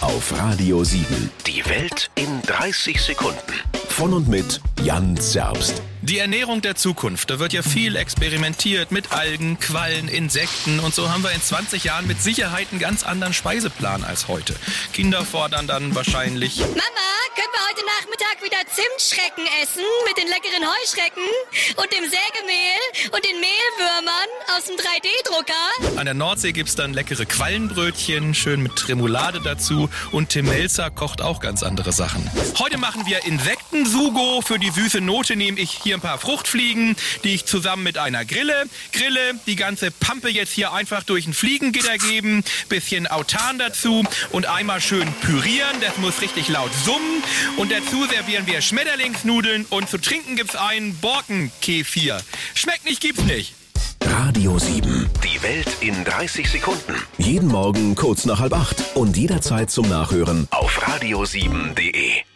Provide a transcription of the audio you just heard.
Auf Radio 7. Die Welt in 30 Sekunden. Von und mit Jan Zerbst. Die Ernährung der Zukunft. Da wird ja viel experimentiert mit Algen, Quallen, Insekten und so haben wir in 20 Jahren mit Sicherheit einen ganz anderen Speiseplan als heute. Kinder fordern dann wahrscheinlich. Mama, können wir heute Nachmittag wieder Zimtschrecken essen mit den leckeren Heuschrecken und dem Sägemehl und den Mehlwürmern aus dem 3D-Drucker? An der Nordsee gibt's dann leckere Quallenbrötchen, schön mit Remoulade dazu und Tim Melzer kocht auch ganz andere Sachen. Heute machen wir Insektensugo. Für die süße Note nehme ich hier ein paar Fruchtfliegen, die ich zusammen mit einer Grille grille. Die ganze Pampe jetzt hier einfach durch ein Fliegengitter geben, bisschen Autan dazu und einmal schön pürieren. Das muss richtig laut summen. Und dazu servieren wir Schmetterlingsnudeln und zu trinken gibt's einen Borkenkefir. Schmeckt nicht, gibt's nicht. Radio 7. Die Welt in 30 Sekunden. Jeden Morgen kurz nach halb acht und jederzeit zum Nachhören Auf radio7.de.